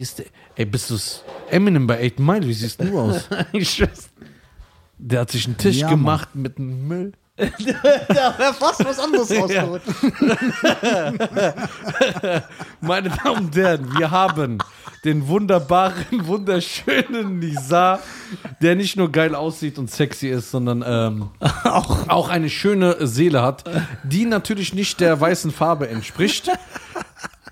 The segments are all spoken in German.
Ist der, ey, bist du's Eminem bei 8 Mile? Wie siehst du aus? Ich. Der hat sich einen Tisch Ja, Mann. gemacht mit Müll. Da wäre fast was anderes rausgeholt. Meine Damen und Herren, wir haben den wunderbaren, wunderschönen Nizar, der nicht nur geil aussieht und sexy ist, sondern ähm, auch, auch eine schöne Seele hat, die natürlich nicht der weißen Farbe entspricht.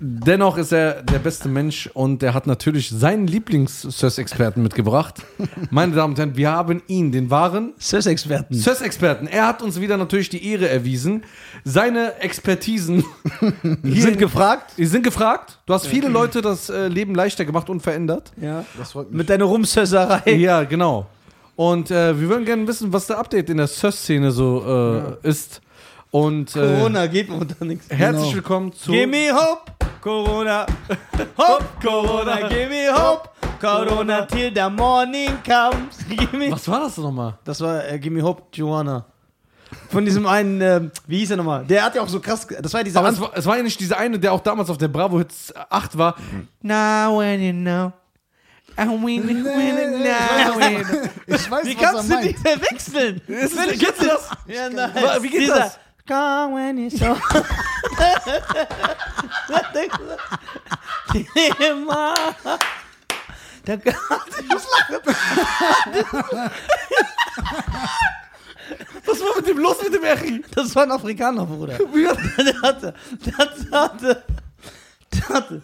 Dennoch ist er der beste Mensch und er hat natürlich seinen Lieblings-Sös-Experten mitgebracht. Meine Damen und Herren, wir haben ihn, den wahren Sös-Experten. Sös-Experten. Er hat uns wieder natürlich die Ehre erwiesen. Seine Expertisen hier Sind in- gefragt? die sind gefragt. Du hast viele Leute das äh, Leben leichter gemacht und verändert. Ja. Das freut mich. Mit deiner Rumsösserei. Ja, genau. Und äh, wir würden gerne wissen, was der Update in der Sös-Szene so äh, ist. Und äh, Corona geht mir unter nichts. herzlich Genau. willkommen zu. Give me hope, Corona. Hope, Corona, give me hope. Corona till the morning comes. Give me was war das nochmal? Das war äh, Give me hope, Joanna. Von diesem einen, ähm, wie hieß er nochmal? Der hat ja auch so krass, das war ja dieser Aber es war, es war ja nicht dieser eine, der auch damals auf der Bravo Hits 8 war. Now when you know. And when you now you know. Ich weiß, Wie was er kannst du die meint. verwechseln? Kennst du das? Ja. Wa- wie geht Dieser, das? Come when you so. Immer. Der Was war mit dem los mit dem Echi? Das war ein Afrikaner, Bruder. Der hatte, der hatte, der hatte, der hatte.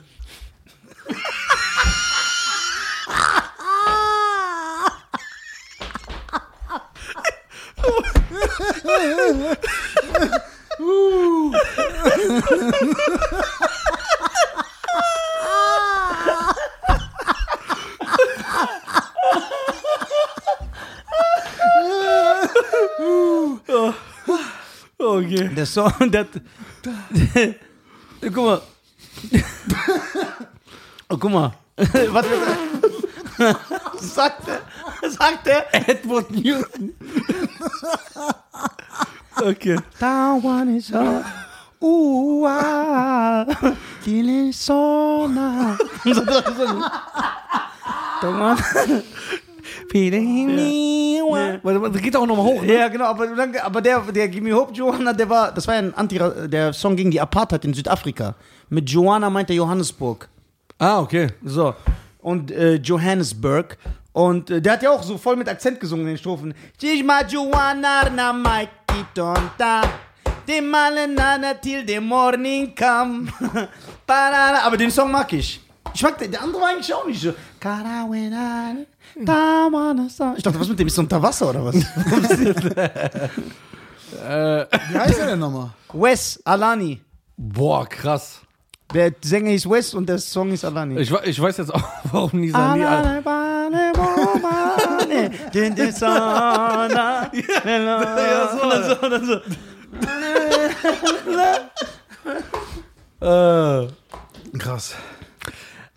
Okay. Der Song, der, der, guck mal. Oh, guck mal. Was sagt er? Sagt er? Edward Newton. Okay. That one is a Feeling me. Warte, warte, das geht auch nochmal hoch. Ne? Ja, genau, aber, aber der, der Gimme Hope Johanna, der war, das war ja ein Anti, der Song gegen die Apartheid in Südafrika. Mit Joanna meint er Johannesburg. Ah, okay. So. Und äh, Johannesburg. Und äh, der hat ja auch so voll mit Akzent gesungen in den Strophen. Tijma Joanna na Mikey Tonta. Die Malenana till the morning come. Aber den Song mag ich. Ich mag den, der andere war eigentlich auch nicht so. Ich dachte, was mit dem ist er unter Wasser oder was? Wie heißt er denn nochmal? Wes Alani. Boah, krass. Der Sänger hieß Wes und der Song ist Alani. Ich, we- ich weiß jetzt auch, warum Nisa nie. Al- ja, so. Und dann so, und dann so. Äh. Krass.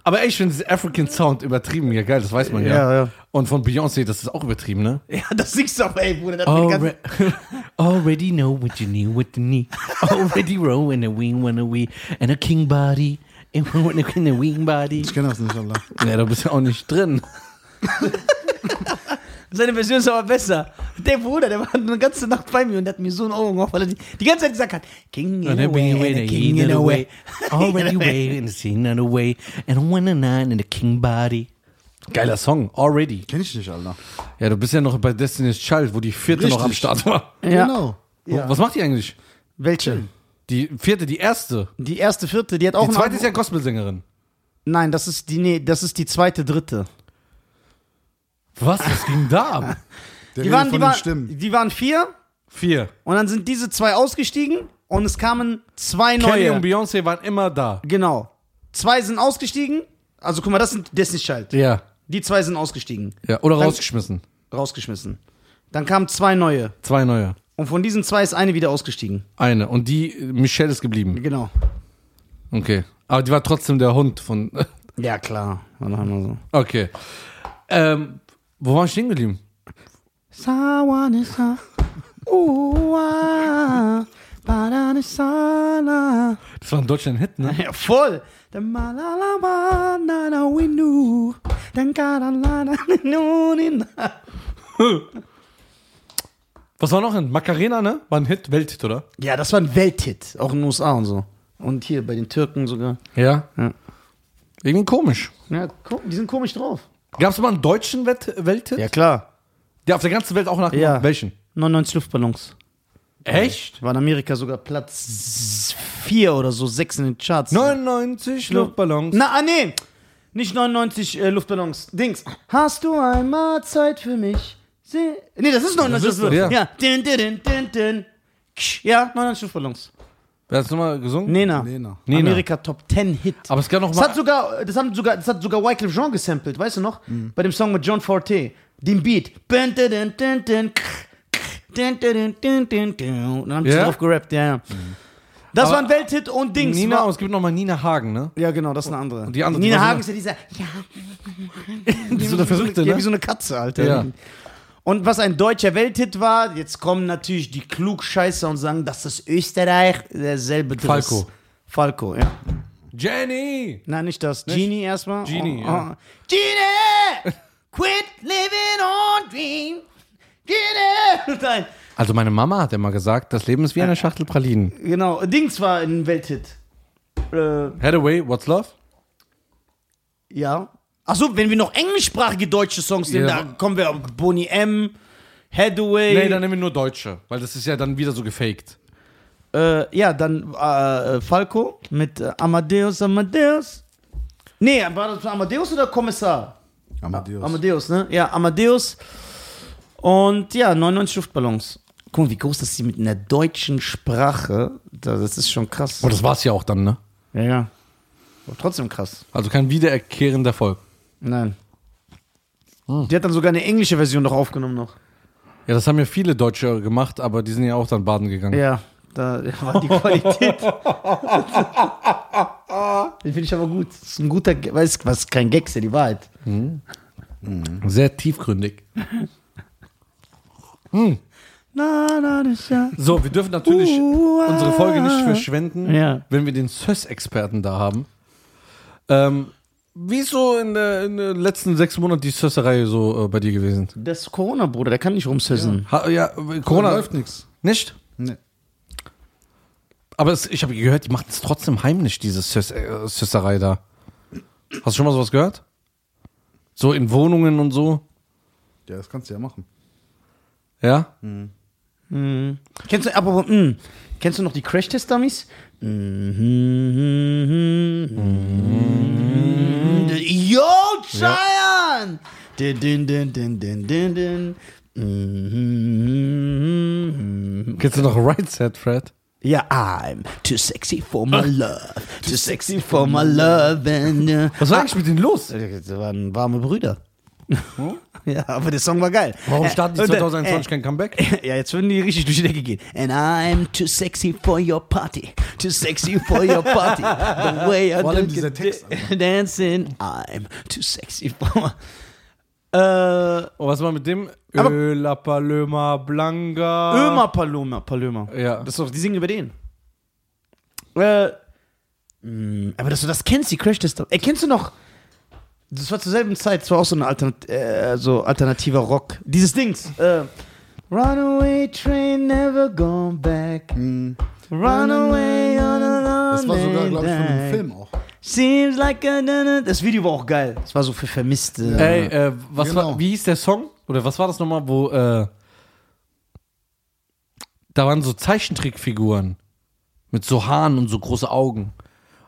Aber ey, ich finde das African Sound übertrieben. Ja, geil, das weiß man ja. Ja, ja. Und von Beyoncé, das ist auch übertrieben, ne? Ja, das singst du auch, ey, Bruder. Alre already know what you need with the knee. Already roll in a wing, when a wee, and a king body. In a wing body. Ich kenne das nicht, Allah. Ja, du bist ja auch nicht drin. Seine Version ist aber besser. Der Bruder, der war eine ganze Nacht bei mir und der hat mir so ein Augen auf, weil er die, die ganze Zeit gesagt hat: King in And a way, away and the a king in a way. Already way in the scene and away. And one and nine in the king body. Geiler Song, already. Kenn ich nicht, Allah. Ja, du bist ja noch bei Destiny's Child, wo die vierte noch am Richtig. Start war. Ja. Genau. Ja. Was macht die eigentlich? Welche? Die vierte, die erste. Die erste, vierte, die hat auch Die zweite ist ja Gospelsängerin. Nein, das ist die, nee, das ist die zweite, dritte. Was? Was ging da ab? Der Die waren, von die, Stimmen. die waren vier Vier. und dann sind diese zwei ausgestiegen und es kamen zwei Kelly und neue. Beyoncé waren immer da. Genau. Zwei sind ausgestiegen. Also guck mal, das sind Destiny's Child. Ja. Die zwei sind ausgestiegen. Ja, oder Dann- rausgeschmissen. Rausgeschmissen. Dann kamen zwei neue. Zwei neue. Und von diesen zwei ist eine wieder ausgestiegen. Eine. Und die, Michelle ist geblieben. Genau. Okay. Aber die war trotzdem der Hund von. Ja, klar. War noch immer so. Okay. Ähm, wo war ich stehen geblieben? Sawanisa. Ua. Badanisana. Das war ein deutscher Hit, ne? Ja, voll. Was war noch ein Macarena, ne? War ein Hit, Welthit, oder? Ja, das war ein Welthit, auch in den USA und so. Und hier bei den Türken sogar. Ja. Ja. Irgendwie komisch. Ja, die sind komisch drauf. Gab es mal einen deutschen Welthit? Ja, klar. Der auf der ganzen Welt auch nach Ja. welchen? 99 Luftballons. Echt? War in Amerika sogar Platz 4 oder so, 6 in den Charts. 99 Luftballons. Na, ah, nee. Nicht 99 äh, Luftballons. Dings. Hast du einmal Zeit für mich? Se nee, das ist 99 Das ist doch, Luftballons. ja. Ja. Din, din, din, din, din. Ksch. Ja, 99 Luftballons. Wer hat es nochmal gesungen? Nena. Nena. Nena. Amerika Top 10 Hit. Aber es gab noch Das mal. hat sogar, das haben sogar, das hat sogar Wycliffe Jean gesampelt, weißt du noch? Bei dem Song mit John Forte. Den Beat. Und dann haben sie Ja? drauf gerappt, ja, ja. Das Aber war ein Welthit und Dings. Nina, war, und es gibt noch mal Nina Hagen, ne? ja, genau, das ist eine andere. die andere, die Nina Hagen ist ja dieser, ja, Die ist so eine Verrückte, ja, ne? wie so eine Katze, Alter. Ja. Und was ein deutscher Welthit war, jetzt kommen natürlich die Klugscheißer und sagen, das ist Österreich, derselbe Driss. Falco. Falco, ja. Jenny! Nein, nicht das. Genie erstmal. Genie, oh, ja. oh. Genie! Quit living on dream. Genie! Nein, Also meine Mama hat immer gesagt, das Leben ist wie eine Schachtel Pralinen. genau. Dings war ein Welthit. Äh, Hathaway, What's Love? ja. Achso, wenn wir noch englischsprachige deutsche Songs nehmen, Ja. da kommen wir auf Boney M, Hathaway. Nee, dann nehmen wir nur Deutsche, weil das ist ja dann wieder so gefaked. äh, ja, dann äh, Falco mit äh, Amadeus, Amadeus. Nee, war das Amadeus oder Kommissar? Amadeus. Amadeus, ne? Ja, Amadeus. Und ja, 99 Luftballons. Guck mal, wie groß das ist mit einer deutschen Sprache. Das ist schon krass. Und das war's ja auch dann, ne? Ja, ja. Aber trotzdem krass. Also kein wiederkehrender Erfolg. Nein. Die hat dann sogar eine englische Version noch aufgenommen noch. Ja, das haben ja viele Deutsche gemacht, aber die sind ja auch dann baden gegangen. Ja, da war die Qualität. Den finde ich aber gut. Das ist ein guter, weiß was kein Gag, ist ja die Wahrheit. Sehr tiefgründig. Na, na, das ist ja. So, wir dürfen natürlich Uh, unsere Folge nicht verschwenden, Ja. wenn wir den SÖS-Experten da haben. Ähm, wie ist so in, der, in den letzten sechs Monaten die SÖS-Reihe so äh, bei dir gewesen? Das ist Corona, Bruder, der kann nicht rumsüssen. Ha, ja, Corona Corona läuft nichts. nicht? Nee. Aber es, ich habe gehört, die machen es trotzdem heimlich, diese äh, SÖSerei da. Hast du schon mal sowas gehört? So in Wohnungen und so? Ja, das kannst du ja machen. Ja? Mhm. Kennst du, aber, mh, kennst du noch die Crash-Test-Dummies? Mhm. Yo, Cheyenne! Din, din, din, din, din, din, din. Mhm. Kennst du noch Right Set, Fred? Ja, I'm too sexy for my love. Too sexy for my love. And, uh, Was war eigentlich mit denen los? Das waren warme Brüder. ja, aber der Song war geil. Warum Äh, starten die und, äh, 2021 kein Comeback? Ja, jetzt würden die richtig durch die Decke gehen. And I'm too sexy for your party. Too sexy for your party. The way I Vor allem dieser Text, da- dancing. I'm too sexy for Äh, Und was war mit dem? Öla Paloma Blanca. Ömer Paloma. Paloma. Ja. Das ist doch, die singen über den. Äh, mh, aber dass du das kennst, die Crash Test. Ey, kennst du noch? Das war zur selben Zeit, das war auch so ein Alternat äh, so alternativer Rock. Dieses Dings. Äh, Runaway train never gone back. Runaway on a Das war sogar, glaube ich, von day. Film auch. Seems like a na, na. Das Video war auch geil. Das war so für Vermisste. Ey, äh, was Genau. war, wie hieß der Song? Oder was war das nochmal, wo, äh, da waren so Zeichentrickfiguren mit so Haaren und so große Augen.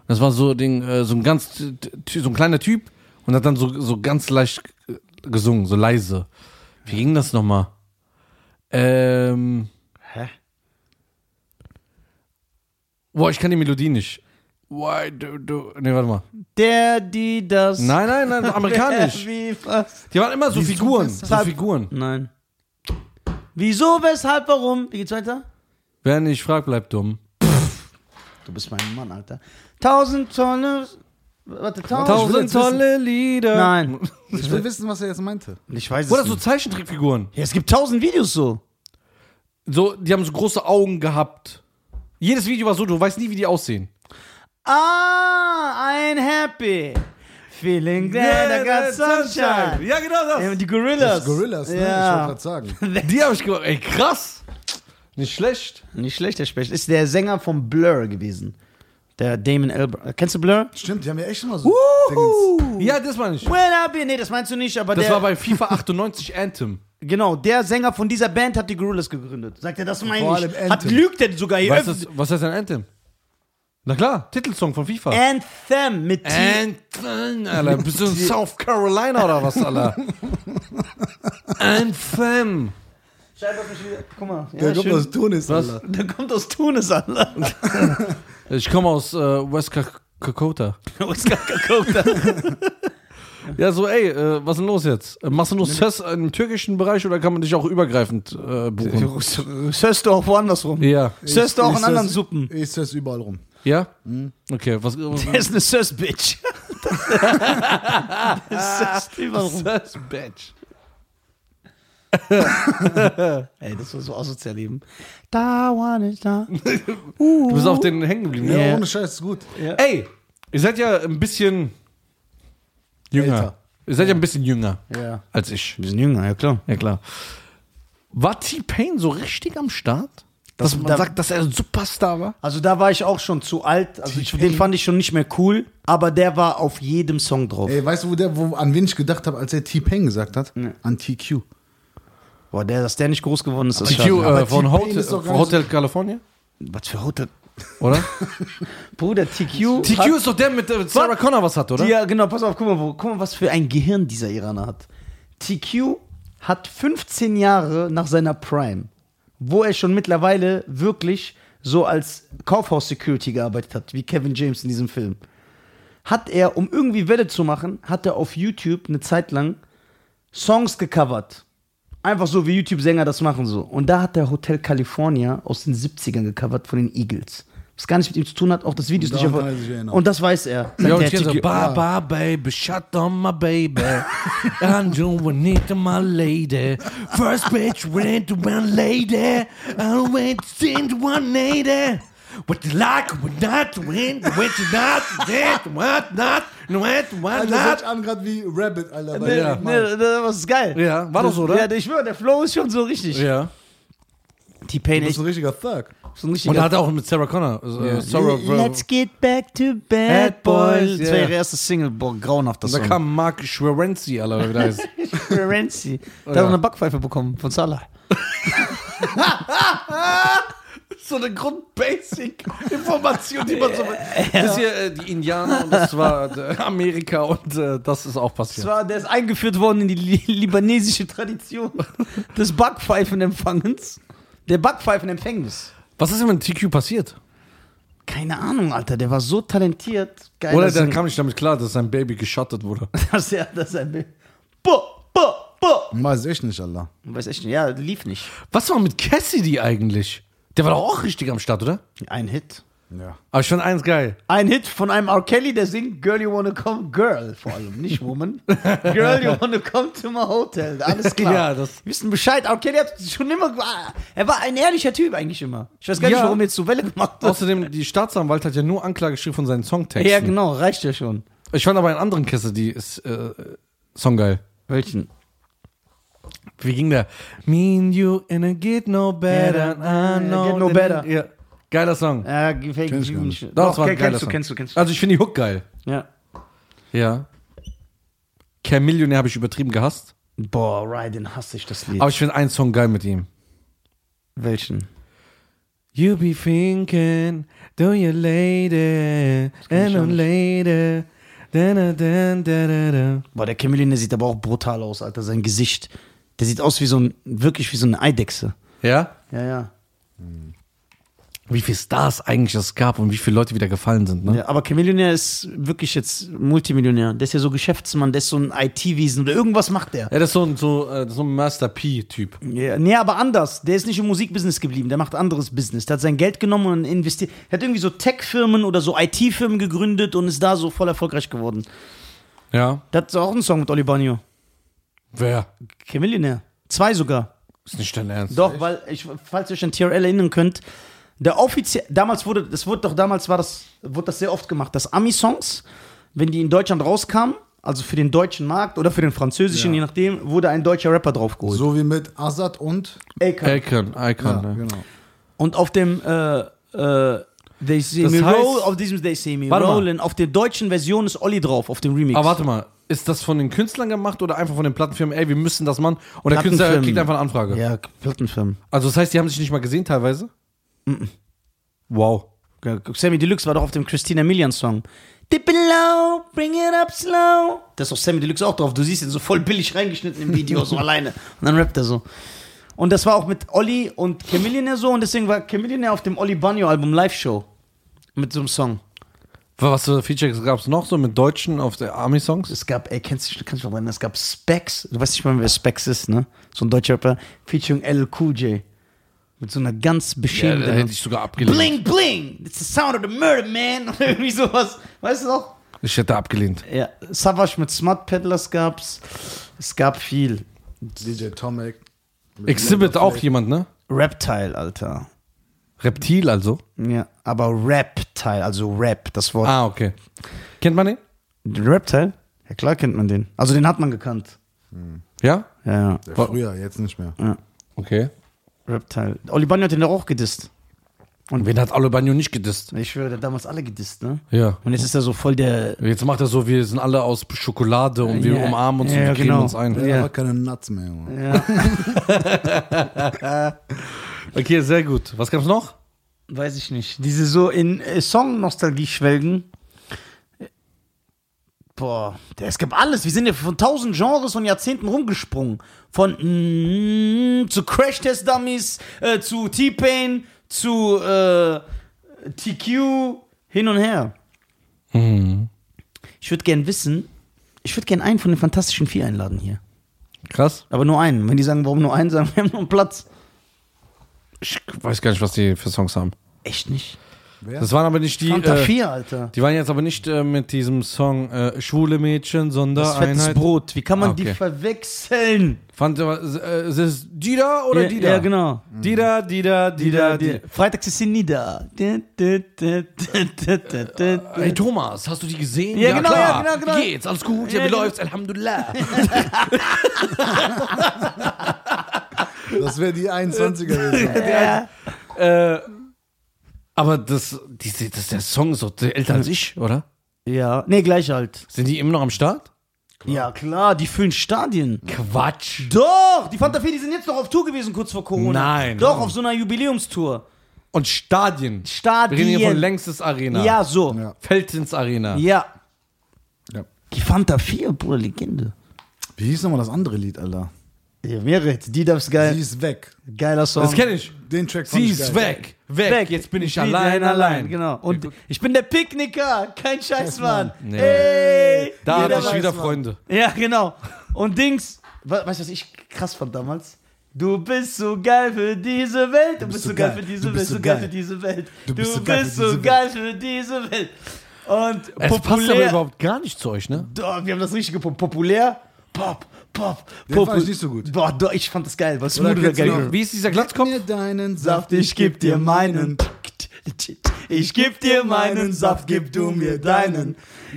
Das war so, Ding, äh, so ein ganz, t- t- so ein kleiner Typ und hat dann so, so ganz leicht äh, gesungen, so leise. Wie ging das nochmal? Ähm, Hä? boah, ich kann die Melodie nicht. Why do, do, nee, warte mal. Der, die, das. Nein, nein, nein, amerikanisch. Wie, was? Die waren immer so Wieso, Figuren, so weshalb? Figuren. Nein. Wieso, weshalb, warum? Wie geht's weiter? Wer nicht fragt, bleibt dumm. Du bist mein Mann, Alter. Tausend tolle. Warte, tausend. Tausend tolle Lieder. Nein. Ich will wissen, was er jetzt meinte. Ich weiß es Oder so nicht. Zeichentrickfiguren. Ja, es gibt tausend Videos so. So, die haben so große Augen gehabt. Jedes Video war so, du weißt nie, wie die aussehen. Ah, I'm happy. Feeling glad I got sunshine. Ja, genau das. Ja, die Gorillas. Das Gorillas, ne? Ich Ja. wollte gerade sagen. Die habe ich gemacht. Ey, krass. Nicht schlecht. Nicht schlecht, der Specht. Ist der Sänger von Blur gewesen. Der Damon Albarn. Kennst du Blur? Stimmt, die haben ja echt immer so Dingens. Ja, das meine ich. When I be, nee, das meinst du nicht, aber Das der, war bei FIFA 98 Anthem. genau, der Sänger von dieser Band hat die Gorillas gegründet. Sagt er, das meine Vor ich. allem Hat, Anthem. lügt er sogar hier. Was, ist, was heißt ein Anthem? Na klar, Titelsong von FIFA. Anthem mit T. Anthem, Alter. Bist du in South Carolina oder was, Alter? Anthem. Scheibe auf mich wieder. Guck mal. Ja, Der kommt schön. aus Tunis, Was? Alter. Der kommt aus Tunis, Alter. Ich komme aus äh, West Dakota. Oscar Kakota. Ja, so, ey, äh, was ist denn los jetzt? Äh, Machst du nur Sös im türkischen Bereich oder kann man dich auch übergreifend äh, buchen? Söst du auch woanders rum. Ja. Söst du auch Ich in anderen Suppen. Ich sös überall rum. Ja? Okay, was. was Der ist eine Söst-Bitch. Söst überall rum. Sös, Bitch. Ey, das war so asozial eben. Da, one is da. Du bist auf den hängen geblieben, Ja, ne? ohne Scheiß, ist gut. Ey, ihr seid ja ein bisschen jünger. Älter. Ihr seid ja ein bisschen jünger Ja. als ich. Wir sind jünger, ja klar. Ja, klar. War T-Pain so richtig am Start? Dass man da- sagt, dass er ein Superstar war? Also da war ich auch schon zu alt. Also ich, den fand ich schon nicht mehr cool. Aber der war auf jedem Song drauf. Ey, weißt du, wo der, wo, an wen ich gedacht habe, als er T-Pain gesagt hat? An TQ. Boah, der, dass der nicht groß geworden ist, TQ äh, Aber von Hotel, ist doch gar von nicht Hotel California? Was für Hotel? Oder? Bruder, TQ. TQ hat- ist doch der mit äh, Sarah Connor was hat, oder? Ja, genau, pass auf, guck mal, wo, guck mal, was für ein Gehirn dieser Iraner hat. TQ hat 15 Jahre nach seiner Prime, wo er schon mittlerweile wirklich so als Kaufhaus-Security gearbeitet hat, wie Kevin James in diesem Film, hat er, um irgendwie Welle zu machen, hat er auf YouTube eine Zeit lang Songs gecovert. Einfach so, wie YouTube-Sänger das machen so. Und da hat er Hotel California aus den 70ern gecovert von den Eagles. Was gar nicht mit ihm zu tun hat, auch das Video ist nicht erinnern. Und das weiß er. Ja, und ich so, bye baby, shut on my baby. I'm doing it to my lady. First bitch went to one lady. I went into one lady. What you like, what not, when, what you not, that, what not, what, what Alter, das hört not. sich an gerade wie Rabbit, Alter. Nee, Ja. nee, das ist geil. Ja, war doch so, oder? Ja, ich schwöre, der Flow ist schon so richtig. Ja. T-Pain Du echt bist ein richtiger Thug. So. Und er hat auch mit Sarah Connor. Äh, Sarah, Let's get back to bad Bad boys. Das war ihre erste Single. Boah, grauenhafter da Song. kam Mark Schwerenzi, Alter, wie der heißt. Renzi. Der Ja. hat eine Backpfeife bekommen von Salah. so eine Grund-Basic-Information, die man so. Das ist hier äh, die Indianer und das war äh, Amerika und äh, das ist auch Das passiert. war, der ist eingeführt worden in die li libanesische Tradition des Backpfeifenempfangens. Der Backpfeifenempfängnis. Was ist denn mit TQ passiert? Keine Ahnung, Alter, der war so talentiert. Geil, Oder der kam nicht damit klar, dass sein Baby geschottet wurde. dass er, dass er will. Bo, bo, bo. Weiß echt nicht, Alter. Weiß echt nicht, ja, lief nicht. Was war mit Cassidy eigentlich? Der war doch auch richtig am Start, oder? Ein Hit. Ja. Aber ich fand eins geil. Ein Hit von einem R. Kelly, der singt Girl, you wanna come, Girl vor allem, nicht Woman. Girl, you wanna come to my hotel. Alles klar. Ja, das- Wir wissen Bescheid. R. Kelly hat schon immer, er war ein ehrlicher Typ eigentlich immer. Ich weiß gar nicht, Ja. warum er jetzt so Welle gemacht hat. Außerdem, die Staatsanwalt hat ja nur Anklage geschrieben von seinen Songtexten. Ja, genau, reicht ja schon. Ich fand aber einen anderen Cassidy ist, äh, Song geil. Welchen? Wie ging der? Me and you and it get no better. Yeah, I know get no that- better. Ja. Geiler Song. Ja, gefällt mir nicht. Doch, Doch, das war ein geiler kennst du, Song. kennst du, kennst du. Also ich finde die Hook geil. Ja. Ja. Cam Millionär habe ich übertrieben gehasst. Boah, Ryan, den hasse ich das Lied. Aber ich finde einen Song geil mit ihm. Welchen? You be thinking, do you lady, and on lady, da da da da da da. Boah, der Chameleon, der sieht aber auch brutal aus, Alter. Sein Gesicht. Der sieht aus wie so ein, wirklich wie so eine Eidechse. Ja? Ja, ja. Wie viele Stars eigentlich es gab und wie viele Leute wieder gefallen sind, ne? Ja, aber Chameleonär ist wirklich jetzt Multimillionär. Der ist ja so Geschäftsmann, der ist so ein IT-Wesen oder irgendwas macht der. Ja, das ist so ein, so, äh, so ein Master P-Typ. Ja, nee, aber anders. Der ist nicht im Musikbusiness geblieben, der macht anderes Business. Der hat sein Geld genommen und investiert. Er hat irgendwie so Tech-Firmen oder so IT-Firmen gegründet und ist da so voll erfolgreich geworden. Ja. Der hat auch einen Song mit Oli Banyo. Wer? Chameleonär. Zwei sogar. Ist nicht dein Ernst. Doch, weil, ich, falls ihr euch an TRL erinnern könnt, Der offiziell, damals wurde, das wurde doch damals war das, wurde das sehr oft gemacht, dass Ami-Songs, wenn die in Deutschland rauskamen, also für den deutschen Markt oder für den französischen, Ja. je nachdem, wurde ein deutscher Rapper draufgeholt. So wie mit Azad und. Akon. Icon, Icon. Ja, ne? genau. Und auf dem äh, äh, They See Das Me heißt- Roll, auf diesem They See Me Warte mal. Rollin, auf der deutschen Version ist Olli drauf, auf dem Remix. Aber warte mal, ist das von den Künstlern gemacht oder einfach von den Plattenfirmen? Ey, wir müssen das machen. Und der Künstler kriegt einfach eine Anfrage. Ja, Plattenfirmen. Also das heißt, die haben sich nicht mal gesehen teilweise? Wow. Sammy Deluxe war doch auf dem Christina Milian Song. Dip it low, bring it up slow. Da ist doch Sammy Deluxe auch drauf. Du siehst ihn so voll billig reingeschnitten im Video, so alleine. Und dann rappt er so. Und das war auch mit Olli und Chameleon so. Und deswegen war Chameleon auf dem Olli Banyo Album Live Show. Mit so einem Song. Was für Features gab es noch so mit Deutschen auf der Army-Songs? Es gab, ey, kennst du, kannst du dich noch erinnern, es gab Specs. Du weißt nicht mal, wer Specs ist, ne? So ein deutscher Rapper. Featuring L. Cool J. Mit so einer ganz Ja, beschämten. da hätte ich sogar abgelehnt. bling, bling! It's the sound of the murder, man! Oder irgendwie sowas. Weißt du noch? Ich hätte abgelehnt. Ja, Savage mit Smart Peddlers gab's. Es gab viel. DJ Tomek. Exhibit auch jemand, ne? Reptile, Alter. Reptil also. Ja, aber Reptile, also Rap, das Wort. Ah, okay. Kennt man den? Reptile? Ja, klar kennt man den. Also den hat man gekannt. Ja? Ja, ja. Ja, früher, jetzt nicht mehr. Okay. Reptile. Oli Banyo hat den doch auch gedisst. Und wen hat Alobagno nicht gedisst? Ich schwöre, der hat damals alle gedisst, ne? Ja. Und jetzt ist er so voll der. Jetzt macht er so, wir sind alle aus Schokolade und wir Ja. umarmen uns Ja, und wir genau. geben uns ein. Der Ja. hat keine Nuts mehr. Junge. Ja. Okay, sehr gut. Was gab's noch? Weiß ich nicht. Diese so in äh, Song-Nostalgie schwelgen. Boah, es gibt alles. Wir sind ja von tausend Genres und Jahrzehnten rumgesprungen. Von mm, zu Crash Test Dummies, äh, zu T-Pain, zu äh, TQ, hin und her. Ich würde gern wissen, ich würde gern einen von den Fantastischen Vier einladen hier. Krass. Aber nur einen. Wenn die sagen, warum nur einen, sagen wir haben nur einen Platz. Ich weiß gar nicht, was die für Songs haben. Echt nicht. Wer? Das waren aber nicht die. Fanta Äh, 4, Alter. die waren jetzt aber nicht äh, mit diesem Song äh, Schwule Mädchen, Das fettes. Brot. Wie kann man Ah, okay. die verwechseln? Fand äh, ist es Dida oder ja, Dida? Ja, genau. Dida, Dida, Dida, Dida. Freitags ist sie nieder. Hey Thomas, hast du die gesehen? Ja, genau, klar. ja, genau, genau. Wie geht's? Alles gut? Ja, Ja, wie genau. läuft's? Alhamdulillah. Das wäre die 21er-Version. Ja. äh, aber das, diese, das, der Song ist doch älter als ich, oder? ja, nee, gleich alt. Sind die immer noch am Start? Ja, klar, die füllen Stadien. Quatsch. Doch, die Fanta 4, die sind jetzt noch auf Tour gewesen, kurz vor Corona. Nein. Doch, auf so einer Jubiläumstour. Und Stadien. Stadien. Wir reden hier von Längstes Arena. Ja, so. Ja. Feldins Arena. Ja. Ja. Die Fanta 4, Bruder, Legende. Wie hieß nochmal das andere Lied, Alter? Mehrere. Die darf's geil. Sie ist weg. Geiler Song. Das kenne ich. Den Track fand Sie ich ist geil. weg. weg. Weg. Jetzt bin ich bin allein, allein. Genau. Und ich bin der Picknicker, kein Scheißmann. Nee. Ey, Da hatte ich wieder Mann. Freunde. Ja, genau. Und Dings, we- weißt du, was ich krass fand damals? Du bist so geil für diese Welt. Du, bist so geil für diese Du Welt. bist So geil für diese Welt. Du Du bist so geil für diese geil für diese Welt. Und Es passt aber populär. überhaupt gar nicht zu euch, ne? Doch, wir haben das richtig gepumpt. Populär. Pop, pop, Den pop. fand ich nicht so gut. Boah, doch, ich fand das geil. Was Oder kennst du geil. noch- Wie ist dieser Glatzkopf? Mir deinen Saft, ich geb dir meinen. Ich geb dir meinen Saft, gib du mir deinen.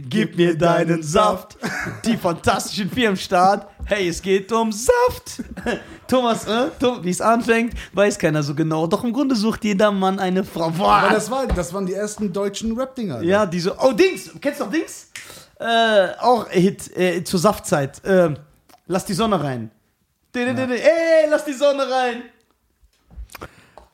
Gib mir deinen Saft. Die fantastischen vier im Start. Hey, es geht um Saft. Thomas, äh, Tom, wie es anfängt, weiß keiner so genau. Doch im Grunde sucht jeder Mann eine Frau. Boah. Aber das, war, das waren die ersten deutschen Rap-Dinger. Ja, diese. Oh, Dings! Kennst du noch Dings? Äh, auch Hit äh, zur Saftzeit. Ähm, lass die Sonne rein. Ey, lass die Sonne rein!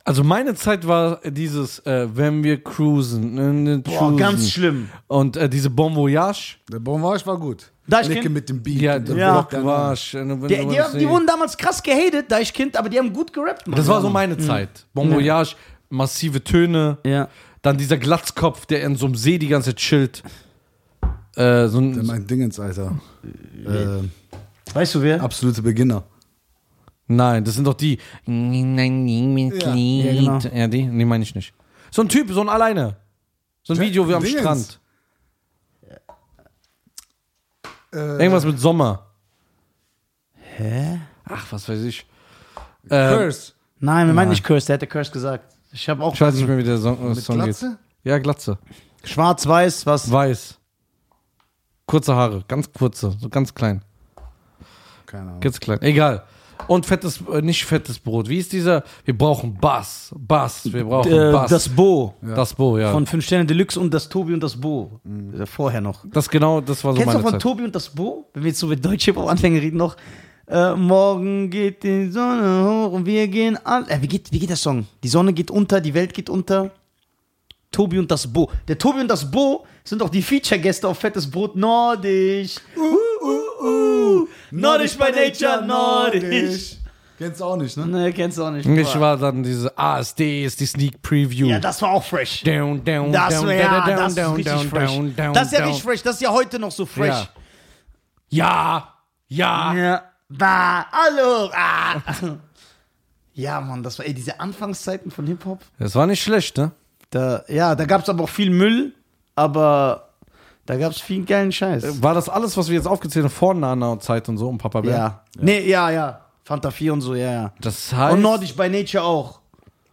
Also meine Zeit war dieses, äh, wenn wir cruisen. Äh, Boah, cruisen. ganz schlimm. Und äh, diese Bon Voyage. Der Bon Voyage war gut. Kenn- mit dem Beat. Ja, und der der Ja. Block Block danach. Wasch. wenn Die, die, die wurden damals krass gehatet, da ich Kind, aber die haben gut gerappt, Mann. Das war so meine Zeit. Bon Voyage, massive Töne. Ja. Dann dieser Glatzkopf, der in so einem See die ganze Zeit chillt. Äh, so Der ein, meint Dingens, Alter. Äh, Weißt du wer? absolute Beginner. nein, das sind doch die. Ja. Ja, genau. Ja, die? Nee, meine ich nicht. So ein Typ, so ein Alleine. So ein Video wie am Dingens. Strand. Äh, Irgendwas mit Sommer. Hä? Ach, was weiß ich. Äh, Curse. Nein, wir meinen nicht Curse, der hätte Curse gesagt. Ich habe auch Ich weiß nicht mehr, wie der Song, Mit Song geht. Glatze? Ja, Glatze. schwarz-weiß, was? Weiß. Kurze Haare, ganz kurze, so ganz klein. Keine Ahnung. Ganz klein. Egal. Und fettes, äh, nicht fettes Brot. Wie ist dieser? Wir brauchen Bass. Bass. Wir brauchen Äh, Bass. das Bo das Bo, ja. von 5 Sterne Deluxe und das Tobi und das Bo. Äh, Vorher noch. das genau, das war so Kennst du meine von Zeit. Tobi und das Bo? Wenn wir jetzt so mit deutsche Hip-Hop-Anfänger reden noch. Äh, morgen geht die Sonne hoch und wir gehen an. Äh, wie, geht, wie geht der Song? Die Sonne geht unter, die Welt geht unter. Tobi und das Bo. Der Tobi und das Bo sind auch die Feature-Gäste auf Fettes Brot Nordisch. Uh, uh, uh. Nordisch by Nature, Nordisch. Kennst du auch nicht, ne? Ne, kennst du auch nicht. Ich war dann diese ASD, ist die Sneak Preview. ja, das war auch fresh. down, down, Das, down, war ja, down, das down, down, fresh. down, down, das ist ja down. richtig fresh. Das ist ja heute noch so fresh. Ja. Ja. Ja. Ja. Da, hallo. Ah. Ja, Mann, das war ey, diese Anfangszeiten von Hip-Hop. Das war nicht schlecht, ne? Da, ja, da gab es aber auch viel Müll, aber da gab es viel geilen Scheiß. War das alles, was wir jetzt aufgezählt haben, vor Nana-Zeit und so und Papa Bär? ja. Nee, ja, ja. Fanta 4 und so, ja, ja. Das heißt. Und Nordisch by Nature auch.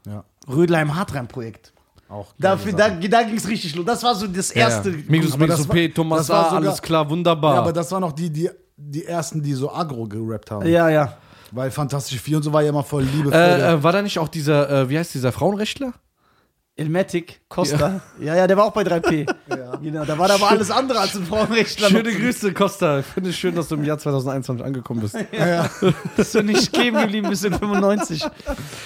Ja. Rödelheim Hartrein-Projekt. Auch. Dafür, da, da ging es richtig los. Das war so das Ja, erste. ja. Migos, Aber das P, Thomas das war A, sogar- alles klar, wunderbar. Ja, aber das waren noch die, die, die ersten, die so agro gerappt haben. Ja, ja. Weil Fantastische 4 und so war ja immer voll liebevoll. äh, äh, war da nicht auch dieser, äh, wie heißt dieser Frauenrechtler? Elmatic, Costa. Ja. ja, der war auch bei 3P. Ja. Genau, da war da aber alles andere als ein Frauenrechtler. Schöne Grüße, Costa. Ich finde es schön, dass du im Jahr 2021 angekommen bist. ja, ja. Dass du nicht kleben geblieben bist in 95.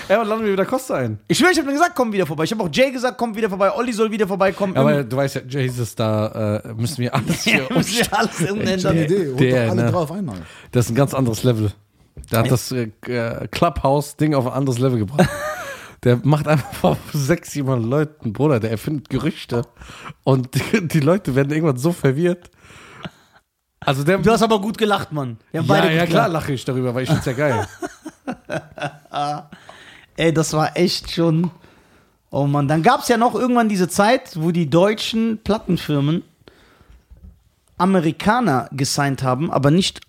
Ja, und laden wir wieder Costa ein. Ich schwöre, ich habe mir gesagt, komm wieder vorbei. Ich habe auch Jay gesagt, komm wieder vorbei. Olli soll wieder vorbeikommen. Aber du weißt ja, Jesus, da äh, müssen wir alles hier ja, müssen wir alles Gute umändern. Idee. Der, doch alle ne? drauf einmal. Das ist ein ganz anderes Level. Der hat das äh, äh, Clubhouse-Ding auf ein anderes Level gebracht. Der macht einfach vor sechs, sieben Leuten, Bruder, der erfindet Gerüchte. Und die, die Leute werden irgendwann so verwirrt. Also der. Du hast aber gut gelacht, Mann. Ja, ja, klar lache ich darüber, weil ich find's ja geil. Ey, das war echt schon. Oh Mann, dann gab es ja noch irgendwann diese Zeit, wo die deutschen Plattenfirmen Amerikaner gesigned haben, aber nicht,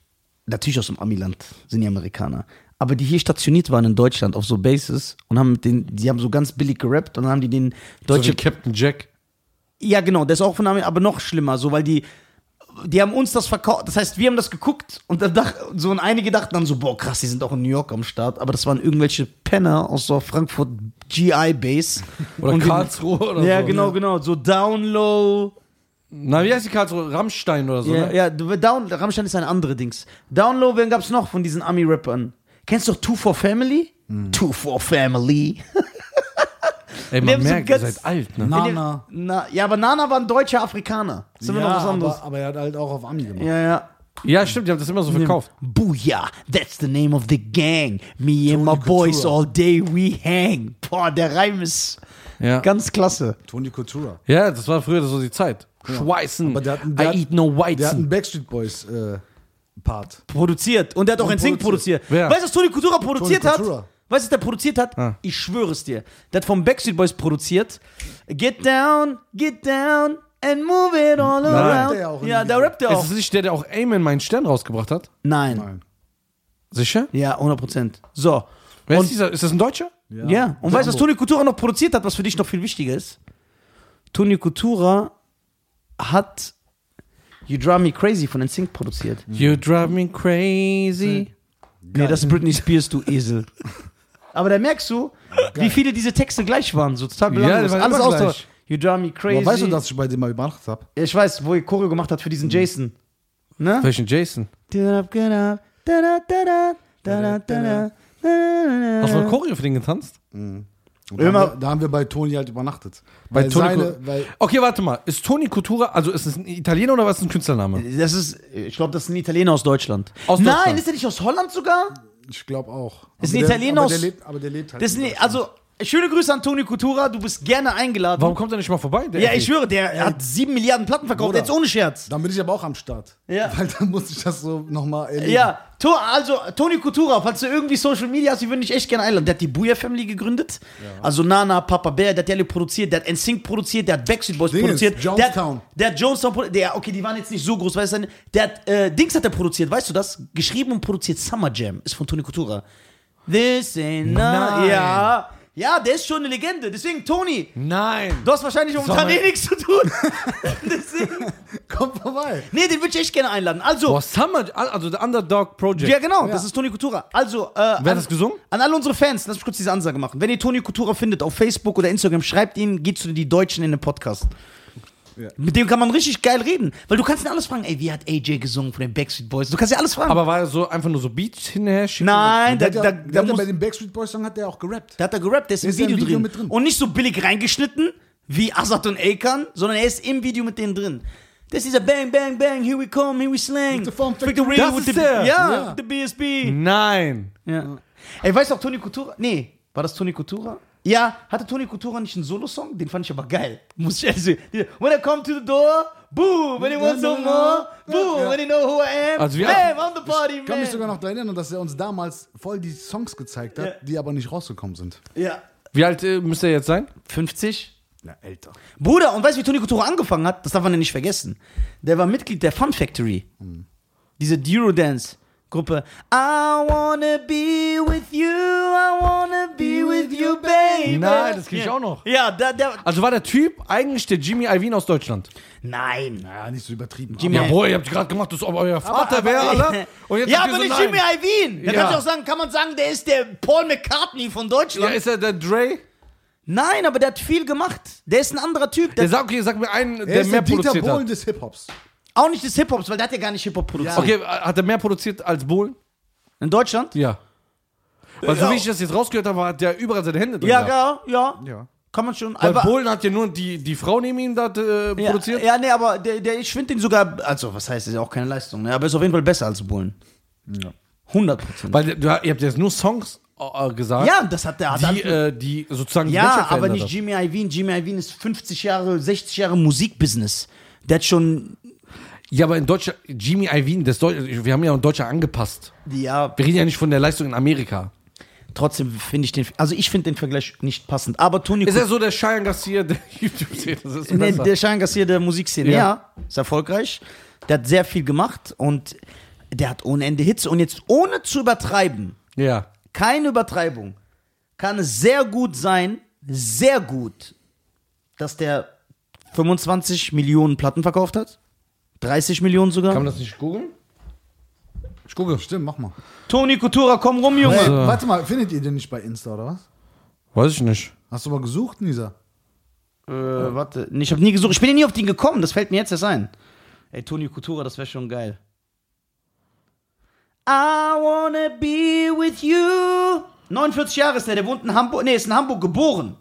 natürlich aus dem Amiland sind die Amerikaner, aber die hier stationiert waren in Deutschland auf so Bases und haben mit den, die haben so ganz billig gerappt und dann haben die den so deutsche wie Captain Jack. Ja, genau, das ist auch von Ami, aber noch schlimmer, so, weil die, die haben uns das verkauft. Das heißt, wir haben das geguckt und dann dach, so und einige dachten dann so, boah, krass, die sind auch in New York am Start, aber das waren irgendwelche Penner aus so Frankfurt GI Base. Oder Und Karlsruhe oder ja, so. genau, genau, so Down Low. Na, wie heißt die Karlsruhe? Rammstein oder so, Ja, ne? ja, Down, Rammstein ist ein andere Dings. Down Low, wen gab's noch von diesen Ami-Rappern? Kennst du doch Two for Family? Two for Family. Ey, man so merkt, ihr seid alt, ne? Nana. Na, ja, aber Nana war ein deutscher Afrikaner. Das ist immer ja, noch was anderes. aber, aber er hat halt auch auf Ami gemacht. ja, ja. Ja, stimmt, die haben das immer so verkauft. Booyah, that's the name of the gang. Me and my boys all day we hang. Boah, der Reim ist Ja. ganz klasse. Tony Coutura. ja, das war früher so die Zeit. Schweißen. Aber der hat, der, I eat no der hat einen. Backstreet Boys äh, Part. Produziert. Und der hat auch ein Sync produziert. Wer? Weißt du, was Tony Coutura produziert Tony hat? Weißt du, was der produziert hat? Ah. Ich schwöre es dir. Der hat vom Backstreet Boys produziert. Get down, get down and move it all Nein. around. Der auch ja, da Video. rappt er Ist auch. es nicht der, der auch Amen meinen Stern rausgebracht hat? Nein. Nein. Sicher? Ja, 100 Prozent. So. Wer Und- ist dieser? Ist das ein Deutscher? Ja, und weißt du, was Tony Coutura noch produziert hat, was für dich noch viel wichtiger ist? Tony Coutura hat You Drive Me Crazy von NSYNC produziert. You drive me crazy. Nee, das ist Britney Spears, du Esel. Aber da merkst du, wie viele diese Texte gleich waren, so total Ja, belanglos. waren Alles gleich. You Drive Me Crazy. Aber weißt du, dass ich bei dem mal gemacht habe? Ja, ich weiß, wo ihr Choreo gemacht hat für diesen Jason. Ne? Welchen Jason? Hast du mal Choreo für den getanzt? Und da, Immer- haben wir, da haben wir bei Toni halt übernachtet. Bei Weil Tony seine, weil, Okay, warte mal. Ist Toni Coutura, also ist es ein Italiener oder was ist ein Künstlername? Das ist, ich glaube, das ist ein Italiener aus Deutschland. Aus Nein, Deutschland. ist er nicht aus Holland sogar? ich glaube auch. Ist Aber ein der- Italiener aber aus- der lebt, aber der lebt halt. Das ist Deutschland. also, schöne Grüße an Toni Coutura, du bist gerne eingeladen. Warum kommt er nicht mal vorbei? Der Ja, ich schwöre, der hat sieben Milliarden Platten verkauft, Bruder. jetzt ohne Scherz. Dann bin ich aber auch am Start. Ja. Weil dann muss ich das so nochmal erleben. Ja, to, also Toni Coutura, falls du irgendwie Social Media hast, die würde ich echt gerne einladen. Der hat die Booyah Family gegründet. Also Nana, Papa Bear, der hat die alle produziert, der hat NSYNC produziert, der hat Backstreet Boys Dingens, produziert. Jonestown. Der hat, der hat Jonestown produziert. Der, okay, die waren jetzt nicht so groß, weißt du, der hat, äh, Dings hat er produziert, weißt du das? Geschrieben und produziert Summer Jam, ist von Toni Coutura. This ain't Nein. ja. Ja, der ist schon eine Legende. Deswegen, Toni, Nein. du hast wahrscheinlich momentan eh nichts zu tun. Deswegen. Kommt vorbei. Nee, den würde ich echt gerne einladen. Also, Boah, Summer, also der Underdog Project. ja genau, das ist Toni Kutura. Also, äh, Wer an, hat das gesungen? an alle unsere Fans, lass mich kurz diese Ansage machen. Wenn ihr Toni Kutura findet auf Facebook oder Instagram, schreibt ihn, geht zu die Deutschen in den Podcast. Ja. Mit dem kann man richtig geil reden. Weil du kannst ihn alles fragen. Ey, wie hat AJ gesungen von den Backstreet Boys? Du kannst ja alles fragen. Aber war er so einfach nur so Beats hinterher schicken? Nein, da, Der, da, der, da, der, muss, bei dem Backstreet Boys Song hat der auch gerappt. da hat er gerappt, der ist im ist im Video, Video drin. mit drin. Und nicht so billig reingeschnitten, wie Azad und Akan, sondern er ist im Video mit denen drin. Das ist dieser Bang, Bang, Bang, here we come, here we slang. The the real Das with ist the, der. Ja, Ja. the BSB. Nein. Ja. Ey, weißt du auch Toni Kutura? Nee, war das Toni Kutura? Ja, hatte Toni Kutura nicht einen Solo-Song? Den fand ich aber geil. Muss ich ehrlich sagen. When I come to the door, boom, when you want some more, boom, Ja. when you know who I am, Also wir- bam, on the party, Ich kann mich man. sogar noch daran erinnern, dass er uns damals voll die Songs gezeigt hat, Ja. die aber nicht rausgekommen sind. Ja. Wie alt äh, müsste er jetzt sein? 50? Ja, älter. Bruder, und weißt du, wie Toni Kutura angefangen hat? Das darf man ja nicht vergessen. Der war Mitglied der Fun Factory. Diese Eurodance-Gruppe. I wanna be with you, I wanna be with you, baby. Nein, das kenn ich ja. auch noch. Ja, der, der. Also war der Typ eigentlich der Jimmy Iovine aus Deutschland? Nein. Ja, nicht so übertrieben. Jimmy- Ja, Nee. boah, ihr habt gerade gemacht, dass ob euer Vater wäre, Alter. Und jetzt ja, aber so, nicht nein. Jimmy Iovine. Da Ja. kann ich auch sagen, kann man sagen, der ist der Paul McCartney von Ja, Deutschland. ist er der Dre? Nein, aber der hat viel gemacht. Der ist ein anderer Typ. Der Der sagt, okay, sag mir einen, Er der ist mehr der Dieter produziert Bohlen hat. des Hip-Hops. Auch nicht des Hip-Hops, weil der hat ja gar nicht Hip-Hop produziert. Ja. Okay, hat er mehr produziert als Bohlen? In Deutschland? Ja. Weil so Ja. wie ich das jetzt rausgehört habe, hat der überall seine Hände drin Ja, gehabt. ja, ja. Ja. Kann man schon. Weil aber- Bohlen hat ja nur die, die Frau neben ihm da äh, ja, produziert. Ja, nee, aber der, der, ich finde den sogar, also was heißt, das ist ja auch keine Leistung, ne? aber ist auf jeden Fall besser als Bullen. Ja. 100 Prozent. Weil du, ihr habt jetzt nur Songs äh, gesagt, Ja, das hat der. Hat die, äh, die sozusagen ja, aber nicht. Jimmy Iovine. Jimmy Iovine ist 50 Jahre, 60 Jahre Musikbusiness. Der hat schon, Ja, aber in Deutschland, Jimmy Iovine, das Deu wir haben ja in Deutschland angepasst. ja, Wir reden ja nicht von der Leistung in Amerika. trotzdem finde ich den, also ich finde den Vergleich nicht passend. Aber Tony Ist er so der Cheyenne Garcia der YouTube-Szene? Das ist Nee, besser. der Schein Garcia der Musikszene, ja. Ja. Ist erfolgreich. Der hat sehr viel gemacht und der hat ohne Ende Hits. Und jetzt ohne zu übertreiben, ja. keine Übertreibung, kann es sehr gut sein, sehr gut, dass der 25 Millionen Platten verkauft hat. 30 Millionen sogar. Kann man das nicht googeln? Ich google. Stimmt, mach mal. Toni Kutura, komm rum, Junge. Hey, warte mal, findet ihr den nicht bei Insta oder was? Weiß ich nicht. Hast du mal gesucht, Nisa? Äh, warte, nee, ich habe nie gesucht. Ich bin ja nie auf den gekommen, das fällt mir jetzt erst ein. Ey, Toni Kutura, das wäre schon geil. I wanna be with you. 49 Jahre ist der, der wohnt in Hamburg. Nee, ist in Hamburg geboren.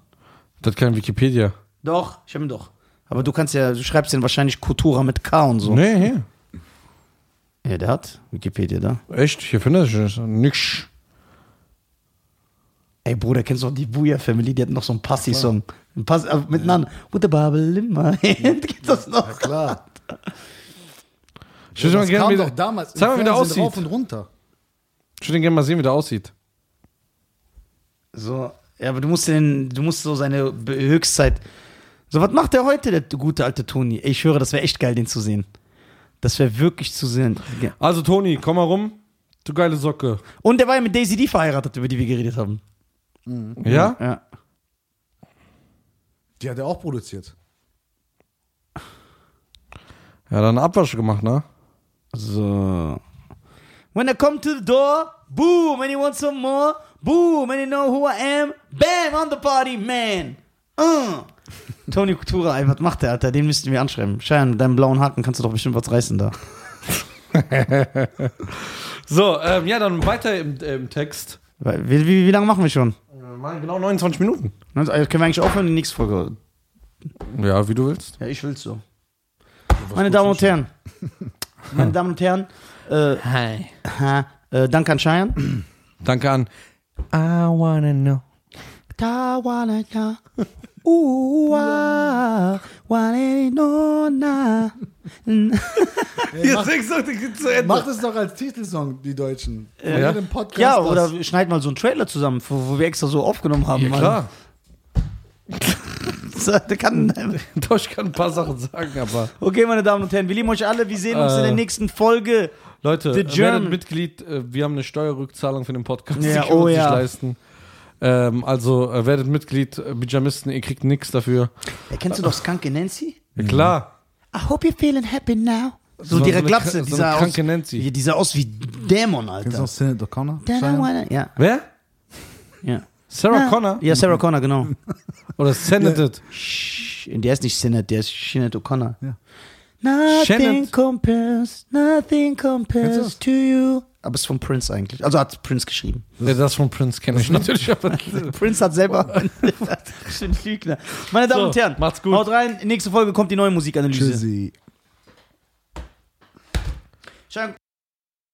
Das kann Wikipedia. Doch, ich hab ihn doch. Aber du kannst ja, du schreibst den wahrscheinlich Kutura mit K und so. Nee, hier. Ja, der hat Wikipedia da. Echt? Hier finde ich es nix. Ey, Bruder, kennst du auch die Booyah Family? Die hatten noch so einen Passi-Song. Ein Pass, äh, miteinander. With the bubble in my hand. Kennst du das noch? Klar. Ich würde mal das gerne kam wieder, doch damals Sag mal, wie der aussieht. rauf und runter. ich würde gerne mal sehen, wie der aussieht. So, ja, aber du musst den, du musst so seine Höchstzeit. So, was macht der heute, der gute alte Toni? Ich höre, das wäre echt geil, den zu sehen. Das wäre wirklich zu sehen. Ja. Also, Toni, komm mal rum. Du geile Socke. Und der war ja mit Daisy D verheiratet, über die wir geredet haben. Ja? Ja. Die hat er auch produziert. Ja, dann Abwasch gemacht, ne? So. When I come to the door, boom, and you want some more, boom, and you know who I am, bam, on the party, man. Uh. Toni Kutura, ey, was macht der, Alter? Den müssten wir anschreiben. Schein, mit deinem blauen Haken kannst du doch bestimmt was reißen da. So, ähm, ja, dann weiter im, im Text. Wie, wie, wie lange machen wir schon? Machen genau 29 Minuten. Also können wir eigentlich aufhören in die nächste Folge? Ja, wie du willst. Ja, ich will's so. Meine Damen und Herren. Meine Damen und Herren. Äh, Hi. äh, danke an Cheyenne. Danke an I wanna know. Tawanaka. Uh, na. Mach, singst doch den zu Ende. mach das doch als Titelsong, die Deutschen. Wenn Ja. Ja, oder wir schneiden mal so einen Trailer zusammen, wo, wo wir extra so aufgenommen haben. Ja, klar. So, der kann, Doch, ich kann ein paar Sachen sagen, aber. okay, meine Damen und Herren, wir lieben euch alle. Wir sehen uns in der Äh. nächsten Folge. Leute, The werdet Mitglied. äh, Wir haben eine Steuerrückzahlung für den Podcast. Ja, die können wir oh uns ja. nicht leisten. Ähm, also äh, werdet Mitglied, äh, Pyjamisten, ihr kriegt nichts dafür. Ja, kennst du doch Skunky Nancy? Ja, klar. I hope you're feeling happy now. So, So die ihre eine Glatze, kra- so die sah eine aus, kranke Nancy. Ja, die sah aus wie Dämon, Kennst du Alter. noch Sinead O'Connor? Then I Cheyenne? wanna, ja, Wer? ja. Sarah Connor? Ja, Sarah Connor, genau. Oder Senated? Shh, der ist nicht Sinead, der ist Sinead O'Connor. Ja. Nothing Shannon. compares, nothing compares to you. Aber es ist von Prince eigentlich. Also hat Prince geschrieben. Ja, das von Prince kenne ich natürlich. Aber Prince hat selber. Schön Lügner. Meine Damen So, und Herren, macht's gut. Haut rein. Nächste Folge kommt die neue Musikanalyse. Tschüssi.